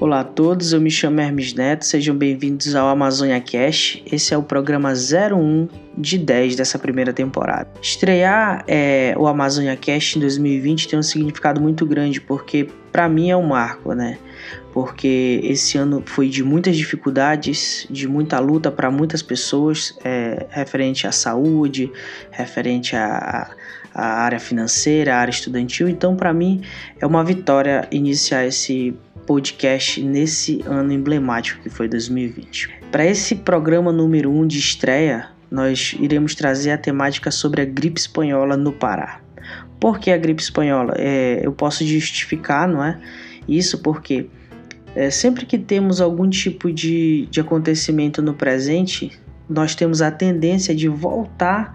Olá a todos, eu me chamo Hermes Neto, sejam bem-vindos ao Amazônia Cast. Esse é o programa 01 de 10 dessa primeira temporada. Estrear é, o Amazônia Cast em 2020 tem um significado muito grande, porque para mim é um marco, né? Porque esse ano foi de muitas dificuldades, de muita luta para muitas pessoas, é, referente à saúde, referente à, área financeira, à área estudantil. Então, para mim, é uma vitória iniciar esse podcast nesse ano emblemático que foi 2020. Para esse programa número 1 um de estreia, nós iremos trazer a temática sobre a gripe espanhola no Pará. Por que a gripe espanhola? É, eu posso justificar, não é? Isso porque é, sempre que temos algum tipo de, de acontecimento no presente, nós temos a tendência de voltar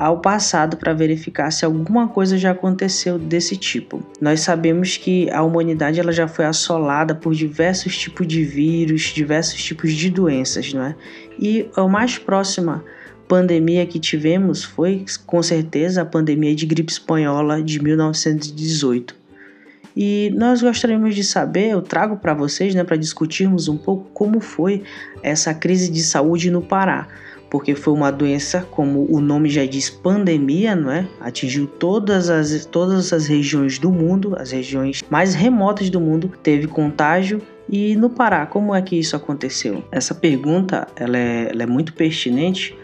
ao passado para verificar se alguma coisa já aconteceu desse tipo. Nós sabemos que a humanidade ela já foi assolada por diversos tipos de vírus, diversos tipos de doenças, não é? E a mais próxima pandemia que tivemos foi com certeza a pandemia de gripe espanhola de 1918. E nós gostaríamos de saber, eu trago para vocês, né, para discutirmos um pouco como foi essa crise de saúde no Pará porque foi uma doença, como o nome já diz, pandemia, não é? Atingiu todas as, todas as regiões do mundo, as regiões mais remotas do mundo, teve contágio. E no Pará, como é que isso aconteceu? Essa pergunta ela é, ela é muito pertinente,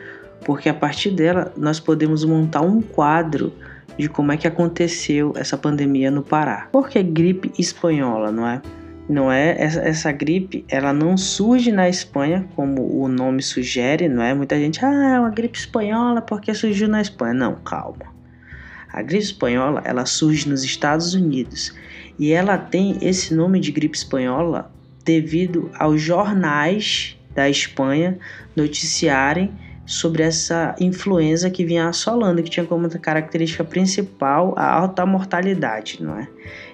porque a partir dela nós podemos montar um quadro de como é que aconteceu essa pandemia no Pará. Porque gripe espanhola, não é? Não é? Essa, essa, gripe ela não surge na Espanha como o nome sugere não é? Muita gente ah é uma gripe espanhola porque surgiu na Espanha. Não calma. A gripe espanhola ela surge nos Estados Unidos. E ela tem esse nome de gripe espanhola devido aos jornais da Espanha noticiarem sobre essa influenza que vinha assolando que tinha como característica principal a alta mortalidade não é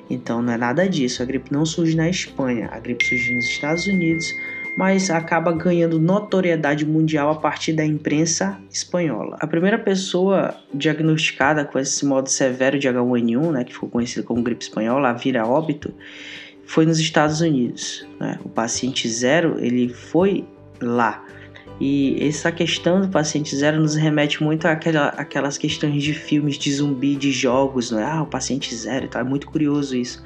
então não é nada disso. A gripe não surge na Espanha, a gripe surge nos Estados Unidos, mas acaba ganhando notoriedade mundial a partir da imprensa espanhola. A primeira pessoa diagnosticada com esse modo severo de H1N1, né, que ficou conhecido como gripe espanhola, a vira óbito, foi nos Estados Unidos. Né? O paciente zero ele foi lá e essa questão do paciente zero nos remete muito àquela, àquelas questões de filmes de zumbi, de jogos, não é? Ah, o paciente zero, tá? É muito curioso isso.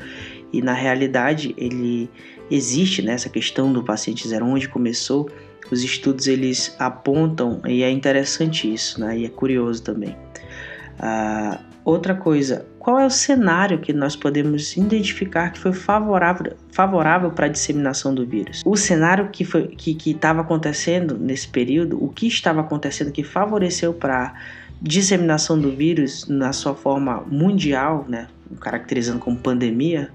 E na realidade, ele existe né, questão do paciente zero, onde começou. Os estudos eles apontam e é interessante isso, né? E é curioso também. Ah, Outra coisa, qual é o cenário que nós podemos identificar que foi favorável, favorável para a disseminação do vírus? O cenário que foi que estava acontecendo nesse período, o que estava acontecendo que favoreceu para disseminação do vírus na sua forma mundial, né, caracterizando como pandemia,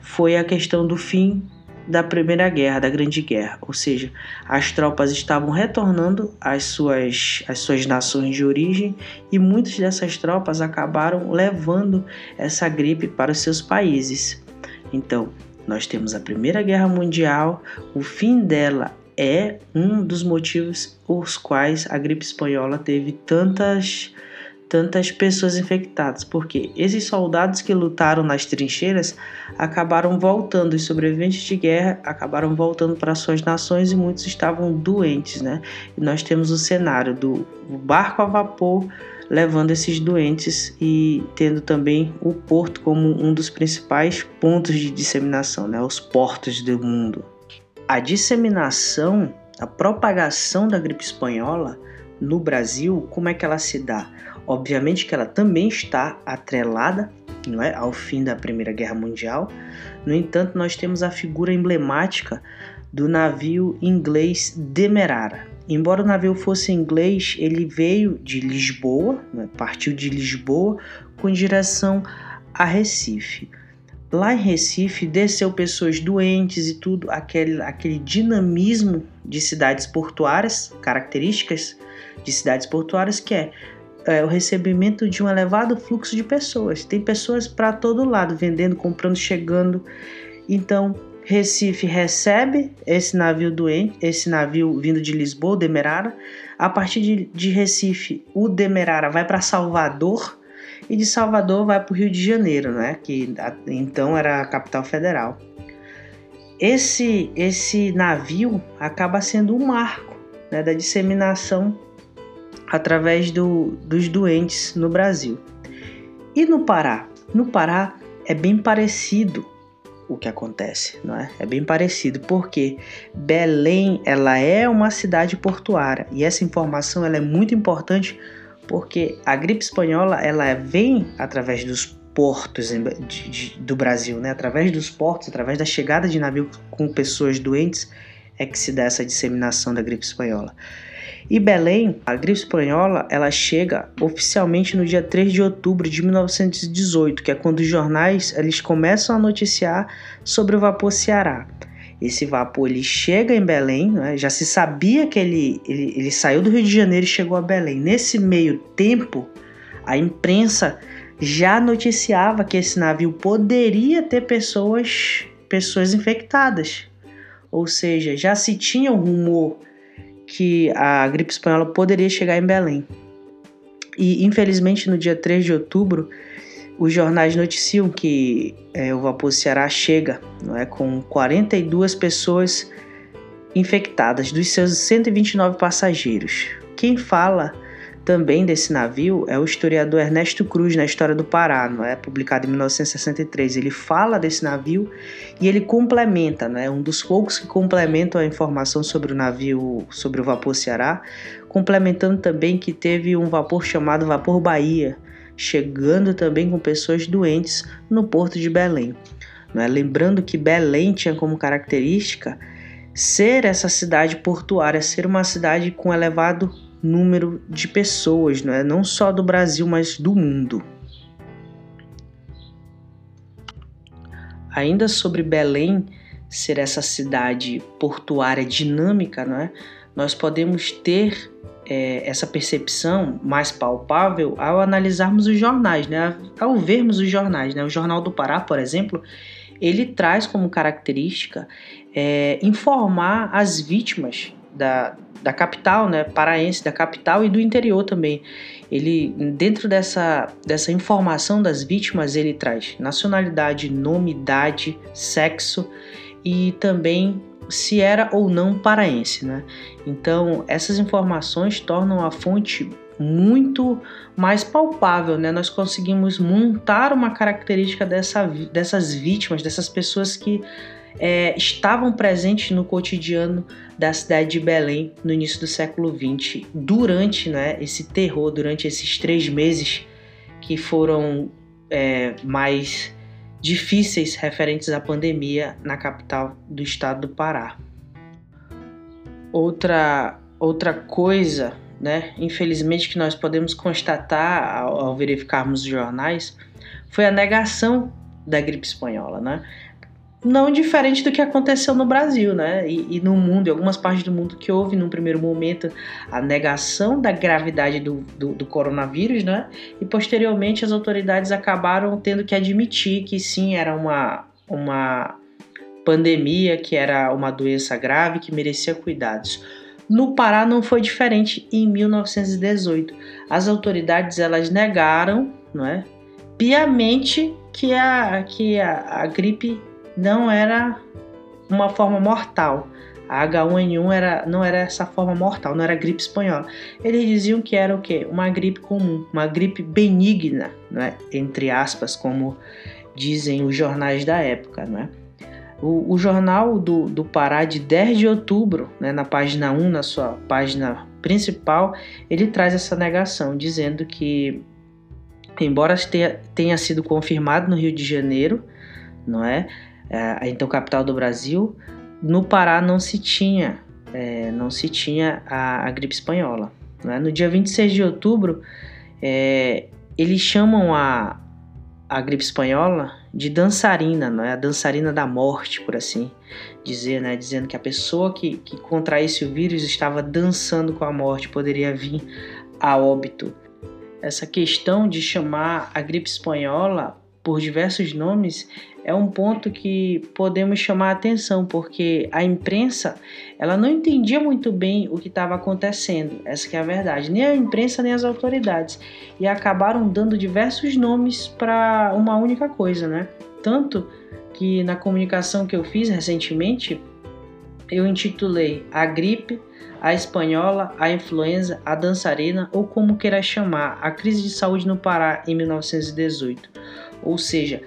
foi a questão do fim da Primeira Guerra, da Grande Guerra, ou seja, as tropas estavam retornando às suas, às suas nações de origem e muitas dessas tropas acabaram levando essa gripe para os seus países. Então, nós temos a Primeira Guerra Mundial, o fim dela é um dos motivos os quais a gripe espanhola teve tantas tantas pessoas infectadas, porque esses soldados que lutaram nas trincheiras acabaram voltando, os sobreviventes de guerra acabaram voltando para suas nações e muitos estavam doentes, né? E nós temos o cenário do barco a vapor levando esses doentes e tendo também o porto como um dos principais pontos de disseminação, né? Os portos do mundo. A disseminação, a propagação da gripe espanhola no Brasil, como é que ela se dá? Obviamente que ela também está atrelada não é, ao fim da Primeira Guerra Mundial. No entanto, nós temos a figura emblemática do navio inglês Demerara. Embora o navio fosse inglês, ele veio de Lisboa, né, partiu de Lisboa com direção a Recife. Lá em Recife desceu pessoas doentes e tudo, aquele, aquele dinamismo de cidades portuárias, características de cidades portuárias, que é é, o recebimento de um elevado fluxo de pessoas. Tem pessoas para todo lado, vendendo, comprando, chegando. Então, Recife recebe esse navio doente, esse navio vindo de Lisboa, o Demerara. A partir de, de Recife, o Demerara vai para Salvador e de Salvador vai para o Rio de Janeiro, né? Que então era a capital federal. esse, esse navio acaba sendo um marco né, da disseminação através do, dos doentes no Brasil. E no Pará? No Pará é bem parecido o que acontece, não é? É bem parecido, porque Belém ela é uma cidade portuária e essa informação ela é muito importante porque a gripe espanhola ela vem através dos portos de, de, do Brasil, né? Através dos portos, através da chegada de navios com pessoas doentes é que se dá essa disseminação da gripe espanhola. E Belém, a gripe espanhola, ela chega oficialmente no dia 3 de outubro de 1918, que é quando os jornais eles começam a noticiar sobre o vapor Ceará. Esse vapor ele chega em Belém, né? já se sabia que ele, ele, ele saiu do Rio de Janeiro e chegou a Belém. Nesse meio tempo, a imprensa já noticiava que esse navio poderia ter pessoas, pessoas infectadas. Ou seja, já se tinha o rumor que a gripe espanhola poderia chegar em Belém. E infelizmente no dia 3 de outubro, os jornais noticiam que é, o vapor Ceará chega não é, com 42 pessoas infectadas dos seus 129 passageiros. Quem fala também desse navio é o historiador Ernesto Cruz na História do Pará, não é? publicado em 1963. Ele fala desse navio e ele complementa, não é? um dos poucos que complementam a informação sobre o navio, sobre o vapor Ceará, complementando também que teve um vapor chamado Vapor Bahia, chegando também com pessoas doentes no porto de Belém. Não é? Lembrando que Belém tinha como característica ser essa cidade portuária, ser uma cidade com elevado número de pessoas, não é? Não só do Brasil, mas do mundo. Ainda sobre Belém ser essa cidade portuária dinâmica, não é? Nós podemos ter é, essa percepção mais palpável ao analisarmos os jornais, né? Ao vermos os jornais, né? O Jornal do Pará, por exemplo, ele traz como característica é, informar as vítimas da, da capital, né, paraense, da capital e do interior também. Ele, dentro dessa, dessa informação das vítimas, ele traz nacionalidade, nome, idade, sexo e também se era ou não paraense, né? Então, essas informações tornam a fonte muito mais palpável, né? Nós conseguimos montar uma característica dessa, dessas vítimas, dessas pessoas que é, estavam presentes no cotidiano da cidade de Belém no início do século XX, durante né, esse terror, durante esses três meses que foram é, mais difíceis referentes à pandemia na capital do estado do Pará. Outra, outra coisa, né, infelizmente, que nós podemos constatar ao, ao verificarmos os jornais foi a negação da gripe espanhola, né? Não diferente do que aconteceu no Brasil, né? E, e, no mundo, em algumas partes do mundo que houve, num primeiro momento, a negação da gravidade do, do, do, coronavírus, né? E posteriormente as autoridades acabaram tendo que admitir que sim, era uma, uma pandemia, que era uma doença grave, que merecia cuidados. No Pará não foi diferente em 1918. As autoridades elas negaram, não é? Piamente que a, que a, a gripe não era uma forma mortal. A H1N1 era, não era essa forma mortal, não era gripe espanhola. Eles diziam que era o quê? Uma gripe comum, uma gripe benigna, né? entre aspas, como dizem os jornais da época. Né? O, o jornal do, do Pará, de 10 de outubro, né, na página 1, na sua página principal, ele traz essa negação, dizendo que, embora tenha, tenha sido confirmado no Rio de Janeiro, não é? Então capital do Brasil, no Pará não se tinha, é, não se tinha a, a gripe espanhola. Né? No dia 26 de outubro, é, eles chamam a, a gripe espanhola de dançarina, é? A dançarina da morte, por assim dizer, né? Dizendo que a pessoa que, que contraísse o vírus estava dançando com a morte, poderia vir a óbito. Essa questão de chamar a gripe espanhola por diversos nomes é um ponto que podemos chamar atenção, porque a imprensa ela não entendia muito bem o que estava acontecendo, essa é a verdade, nem a imprensa nem as autoridades, e acabaram dando diversos nomes para uma única coisa, né? Tanto que na comunicação que eu fiz recentemente, eu intitulei A Gripe, a Espanhola, a Influenza, a Dançarina ou como queira chamar, a crise de saúde no Pará em 1918. Ou seja,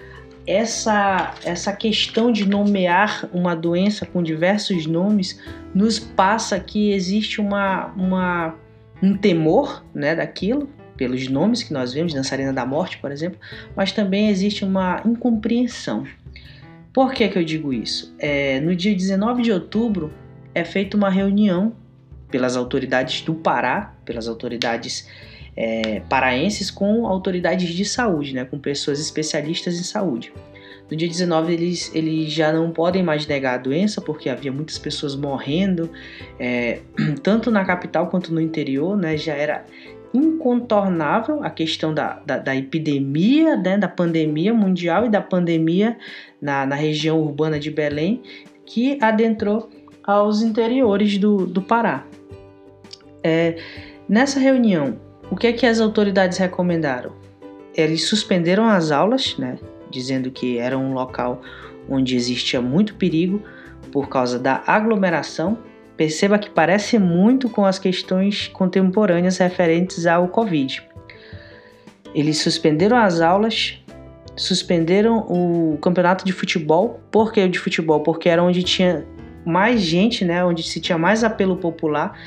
essa, essa questão de nomear uma doença com diversos nomes nos passa que existe uma, uma, um temor né, daquilo, pelos nomes que nós vemos, dançarina da morte, por exemplo, mas também existe uma incompreensão. Por que, que eu digo isso? É, no dia 19 de outubro é feita uma reunião pelas autoridades do Pará, pelas autoridades é, paraenses com autoridades de saúde, né, com pessoas especialistas em saúde. No dia 19 eles, eles já não podem mais negar a doença porque havia muitas pessoas morrendo, é, tanto na capital quanto no interior, né, já era incontornável a questão da, da, da epidemia, né, da pandemia mundial e da pandemia na, na região urbana de Belém, que adentrou aos interiores do, do Pará. É, nessa reunião, o que é que as autoridades recomendaram? Eles suspenderam as aulas, né, dizendo que era um local onde existia muito perigo por causa da aglomeração. Perceba que parece muito com as questões contemporâneas referentes ao Covid. Eles suspenderam as aulas, suspenderam o campeonato de futebol. Por que de futebol? Porque era onde tinha mais gente, né, onde se tinha mais apelo popular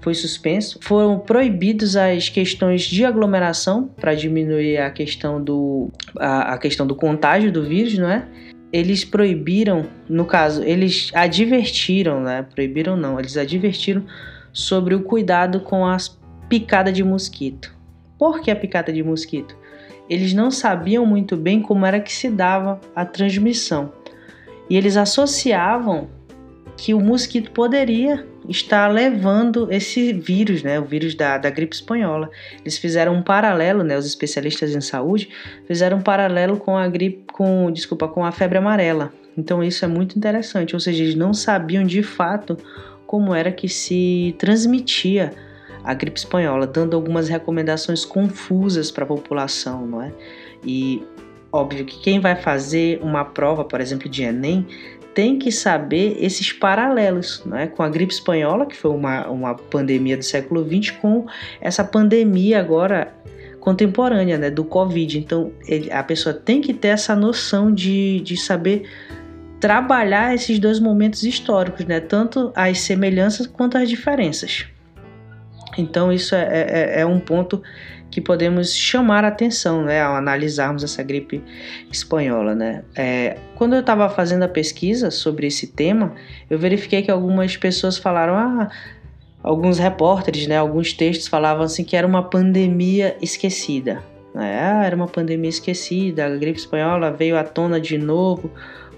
foi suspenso. Foram proibidos as questões de aglomeração para diminuir a questão do a, a, questão do contágio do vírus, não é? Eles proibiram, no caso, eles advertiram, né? Proibiram não, eles advertiram sobre o cuidado com as picadas de mosquito. Por que a picada de mosquito? Eles não sabiam muito bem como era que se dava a transmissão. E eles associavam que o mosquito poderia estar levando esse vírus, né, o vírus da, da gripe espanhola. Eles fizeram um paralelo, né, os especialistas em saúde fizeram um paralelo com a gripe, com, desculpa, com a febre amarela. Então isso é muito interessante, ou seja, eles não sabiam de fato como era que se transmitia a gripe espanhola, dando algumas recomendações confusas para a população, não é? E óbvio que quem vai fazer uma prova, por exemplo, de Enem, tem que saber esses paralelos né, com a gripe espanhola, que foi uma, uma pandemia do século XX, com essa pandemia agora contemporânea né, do Covid. Então ele, a pessoa tem que ter essa noção de, de saber trabalhar esses dois momentos históricos, né, tanto as semelhanças quanto as diferenças. Então isso é, é, é um ponto que podemos chamar a atenção né, ao analisarmos essa gripe espanhola. Né? É, quando eu estava fazendo a pesquisa sobre esse tema, eu verifiquei que algumas pessoas falaram, ah, alguns repórteres, né, alguns textos falavam assim que era uma pandemia esquecida. Ah, era uma pandemia esquecida, a gripe espanhola veio à tona de novo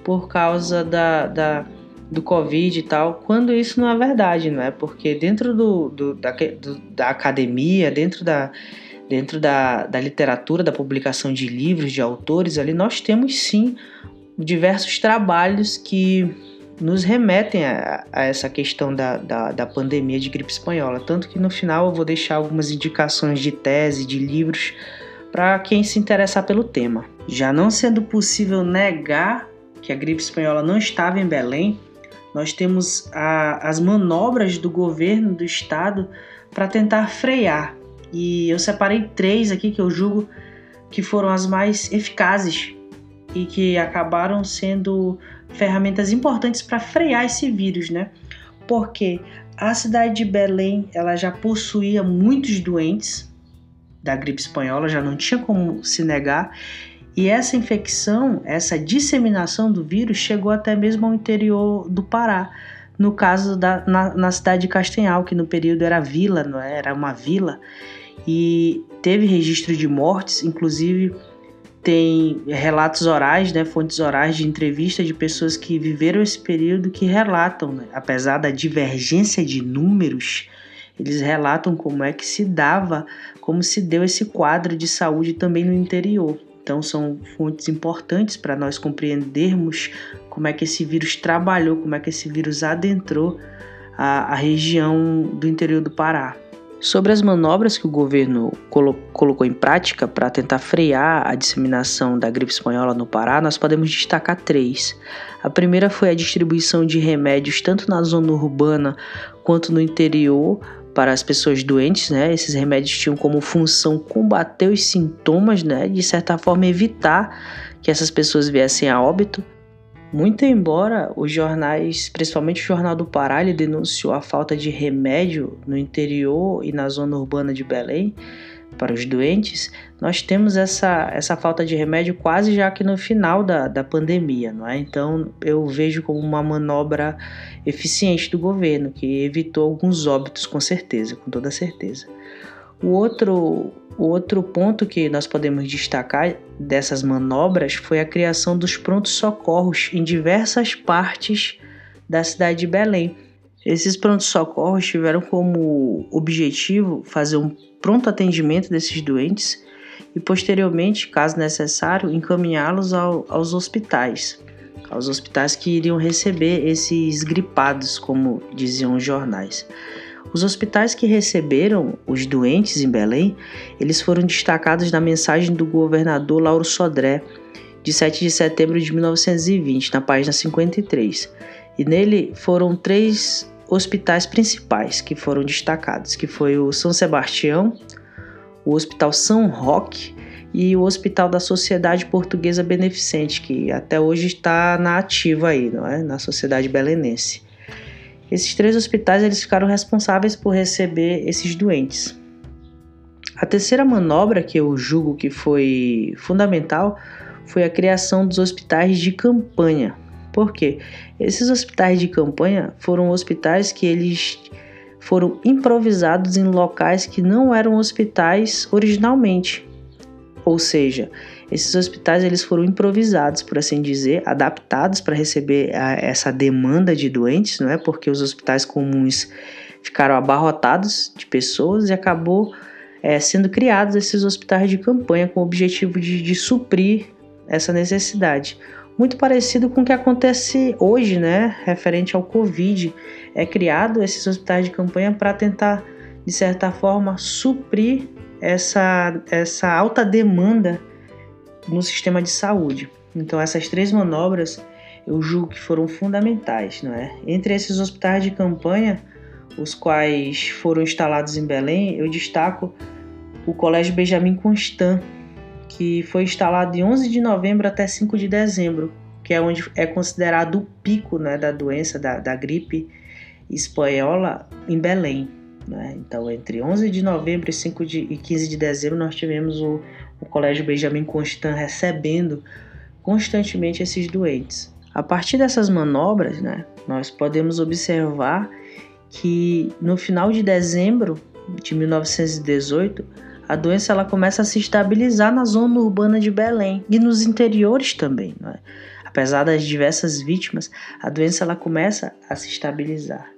por causa da, da do Covid e tal, quando isso não é verdade, não é? Porque dentro do, do, da, do, da academia, dentro da, dentro da, da literatura, da publicação de livros, de autores, ali nós temos sim diversos trabalhos que nos remetem a, a essa questão da, da, da, pandemia de gripe espanhola. Tanto que no final eu vou deixar algumas indicações de tese, de livros, para quem se interessar pelo tema. Já não sendo possível negar que a gripe espanhola não estava em Belém, nós temos a, as manobras do governo do estado para tentar frear e eu separei três aqui que eu julgo que foram as mais eficazes e que acabaram sendo ferramentas importantes para frear esse vírus, né? Porque a cidade de Belém ela já possuía muitos doentes da gripe espanhola, já não tinha como se negar. E essa infecção, essa disseminação do vírus chegou até mesmo ao interior do Pará. No caso da na, na cidade de Castanhal, que no período era vila, não é? era uma vila e teve registro de mortes, inclusive tem relatos orais, né, fontes orais de entrevista de pessoas que viveram esse período que relatam, né, apesar da divergência de números, eles relatam como é que se dava, como se deu esse quadro de saúde também no interior. Então são fontes importantes para nós compreendermos como é que esse vírus trabalhou, como é que esse vírus adentrou a, a região do interior do Pará. Sobre as manobras que o governo colo colocou em prática para tentar frear a disseminação da gripe espanhola no Pará, nós podemos destacar três. A primeira foi a distribuição de remédios tanto na zona urbana quanto no interior para as pessoas doentes, né? Esses remédios tinham como função combater os sintomas, né? De certa forma evitar que essas pessoas viessem a óbito. Muito embora os jornais, principalmente o Jornal do Pará, ele denunciou a falta de remédio no interior e na zona urbana de Belém para os doentes, nós temos essa, essa falta de remédio quase já que no final da, da pandemia, não é? Então eu vejo como uma manobra eficiente do governo, que evitou alguns óbitos com certeza, com toda certeza. O outro, o outro ponto que nós podemos destacar dessas manobras foi a criação dos prontos socorros em diversas partes da cidade de Belém. Esses prontos socorros tiveram como objetivo fazer um pronto atendimento desses doentes e posteriormente, caso necessário, encaminhá-los ao, aos hospitais, aos hospitais que iriam receber esses gripados, como diziam os jornais. Os hospitais que receberam os doentes em Belém, eles foram destacados na mensagem do governador Lauro Sodré, de 7 de setembro de 1920, na página 53. E nele foram três hospitais principais que foram destacados, que foi o São Sebastião, o Hospital São Roque e o Hospital da Sociedade Portuguesa Beneficente, que até hoje está na ativa aí, não é? Na Sociedade Belenense. Esses três hospitais eles ficaram responsáveis por receber esses doentes. A terceira manobra que eu julgo que foi fundamental foi a criação dos hospitais de campanha. Por quê? Esses hospitais de campanha foram hospitais que eles foram improvisados em locais que não eram hospitais originalmente. Ou seja, esses hospitais eles foram improvisados, por assim dizer, adaptados para receber a, essa demanda de doentes, não é? Porque os hospitais comuns ficaram abarrotados de pessoas e acabou é, sendo criados esses hospitais de campanha com o objetivo de, de suprir essa necessidade. Muito parecido com o que acontece hoje, né? Referente ao Covid, é criado esses hospitais de campanha para tentar, de certa forma, suprir essa, essa alta demanda no sistema de saúde. Então essas três manobras eu julgo que foram fundamentais, não é? Entre esses hospitais de campanha, os quais foram instalados em Belém, eu destaco o Colégio Benjamin Constant, que foi instalado de 11 de novembro até 5 de dezembro, que é onde é considerado o pico né, da doença, da, da gripe espanhola em Belém. Né? Então, entre 11 de novembro e, 5 de, e 15 de dezembro, nós tivemos o, o Colégio Benjamin Constant recebendo constantemente esses doentes. A partir dessas manobras, né, nós podemos observar que no final de dezembro de 1918, a doença ela começa a se estabilizar na zona urbana de Belém e nos interiores também. Né? Apesar das diversas vítimas, a doença ela começa a se estabilizar.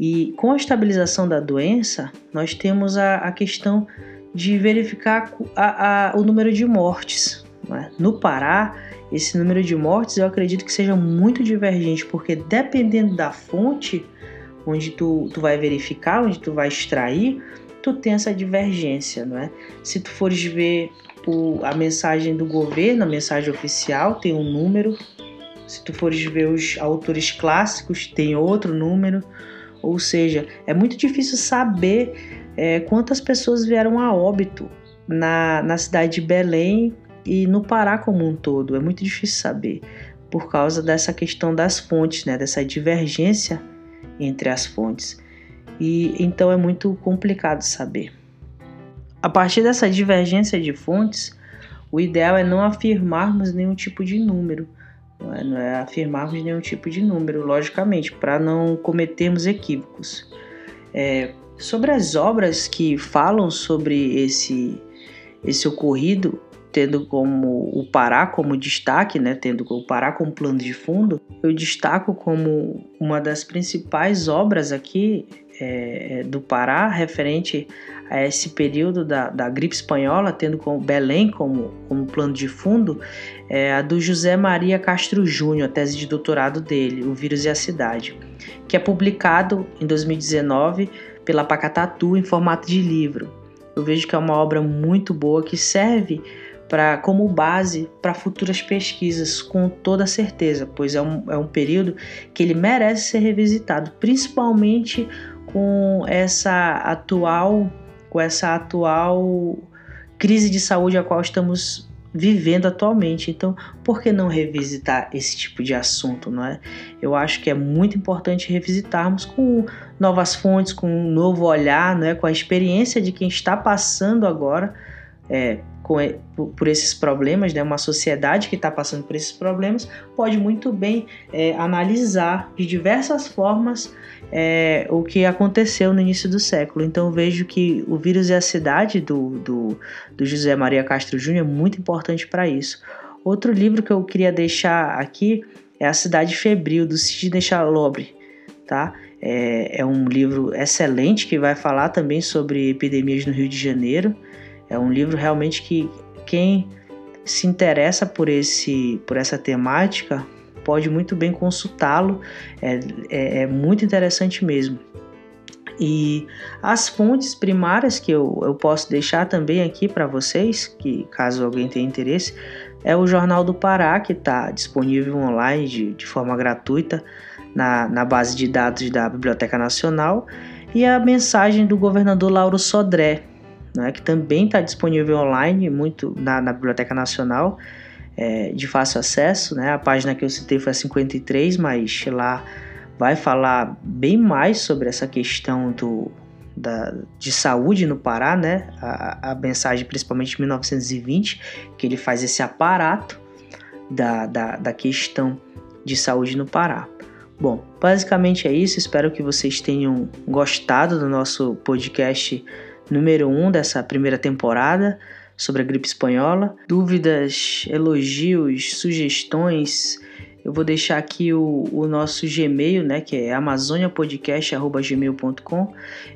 E com a estabilização da doença, nós temos a, a questão de verificar a, a, o número de mortes. É? No Pará, esse número de mortes eu acredito que seja muito divergente, porque dependendo da fonte onde tu, tu vai verificar, onde tu vai extrair, tu tem essa divergência, não é? Se tu fores ver o, a mensagem do governo, a mensagem oficial, tem um número. Se tu fores ver os autores clássicos, tem outro número. Ou seja, é muito difícil saber é, quantas pessoas vieram a óbito na, na cidade de Belém e no Pará como um todo. É muito difícil saber por causa dessa questão das fontes, né, dessa divergência entre as fontes. E então é muito complicado saber. A partir dessa divergência de fontes, o ideal é não afirmarmos nenhum tipo de número. Não é, não é afirmarmos nenhum tipo de número, logicamente, para não cometermos equívocos. É, sobre as obras que falam sobre esse, esse ocorrido, tendo como o Pará como destaque, né, tendo o Pará como plano de fundo, eu destaco como uma das principais obras aqui é, do Pará referente a esse período da, da gripe espanhola, tendo Belém como, como plano de fundo, é a do José Maria Castro Júnior, a tese de doutorado dele, O Vírus e a Cidade, que é publicado em 2019 pela Pacatatu em formato de livro. Eu vejo que é uma obra muito boa que serve para como base para futuras pesquisas, com toda certeza, pois é um, é um período que ele merece ser revisitado, principalmente com essa atual com essa atual crise de saúde a qual estamos vivendo atualmente. Então, por que não revisitar esse tipo de assunto, não é? Eu acho que é muito importante revisitarmos com novas fontes, com um novo olhar, não é? Com a experiência de quem está passando agora é, com, por esses problemas, né? Uma sociedade que está passando por esses problemas pode muito bem é, analisar de diversas formas é, o que aconteceu no início do século. Então vejo que o vírus e a cidade do, do, do José Maria Castro Júnior é muito importante para isso. Outro livro que eu queria deixar aqui é A Cidade Febril, do Sidney Chalobre, tá? É, é um livro excelente que vai falar também sobre epidemias no Rio de Janeiro. É um livro realmente que quem se interessa por, esse, por essa temática pode muito bem consultá-lo, é, é, é, muito interessante mesmo. E as fontes primárias que eu, eu posso deixar também aqui para vocês, que caso alguém tenha interesse, é o Jornal do Pará, que está disponível online de, de forma gratuita na, na base de dados da Biblioteca Nacional, e a mensagem do governador Lauro Sodré, né, que também está disponível online muito na, na Biblioteca Nacional é, de fácil acesso, né? A página que eu citei foi a 53, mas lá vai falar bem mais sobre essa questão do, da, de saúde no Pará, né? A, a mensagem, principalmente de 1920, que ele faz esse aparato da, da, da questão de saúde no Pará. Bom, basicamente é isso. Espero que vocês tenham gostado do nosso podcast número 1 um dessa primeira temporada sobre a gripe espanhola. Dúvidas, elogios, sugestões, eu vou deixar aqui o, o nosso Gmail, né, que é amazoniapodcast.gmail.com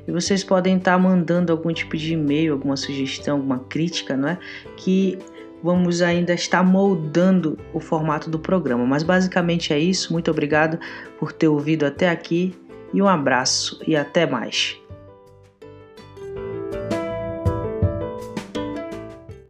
e vocês podem estar tá mandando algum tipo de e-mail, alguma sugestão, alguma crítica, não é? Que vamos ainda estar moldando o formato do programa. Mas basicamente é isso. Muito obrigado por ter ouvido até aqui e um abraço e até mais.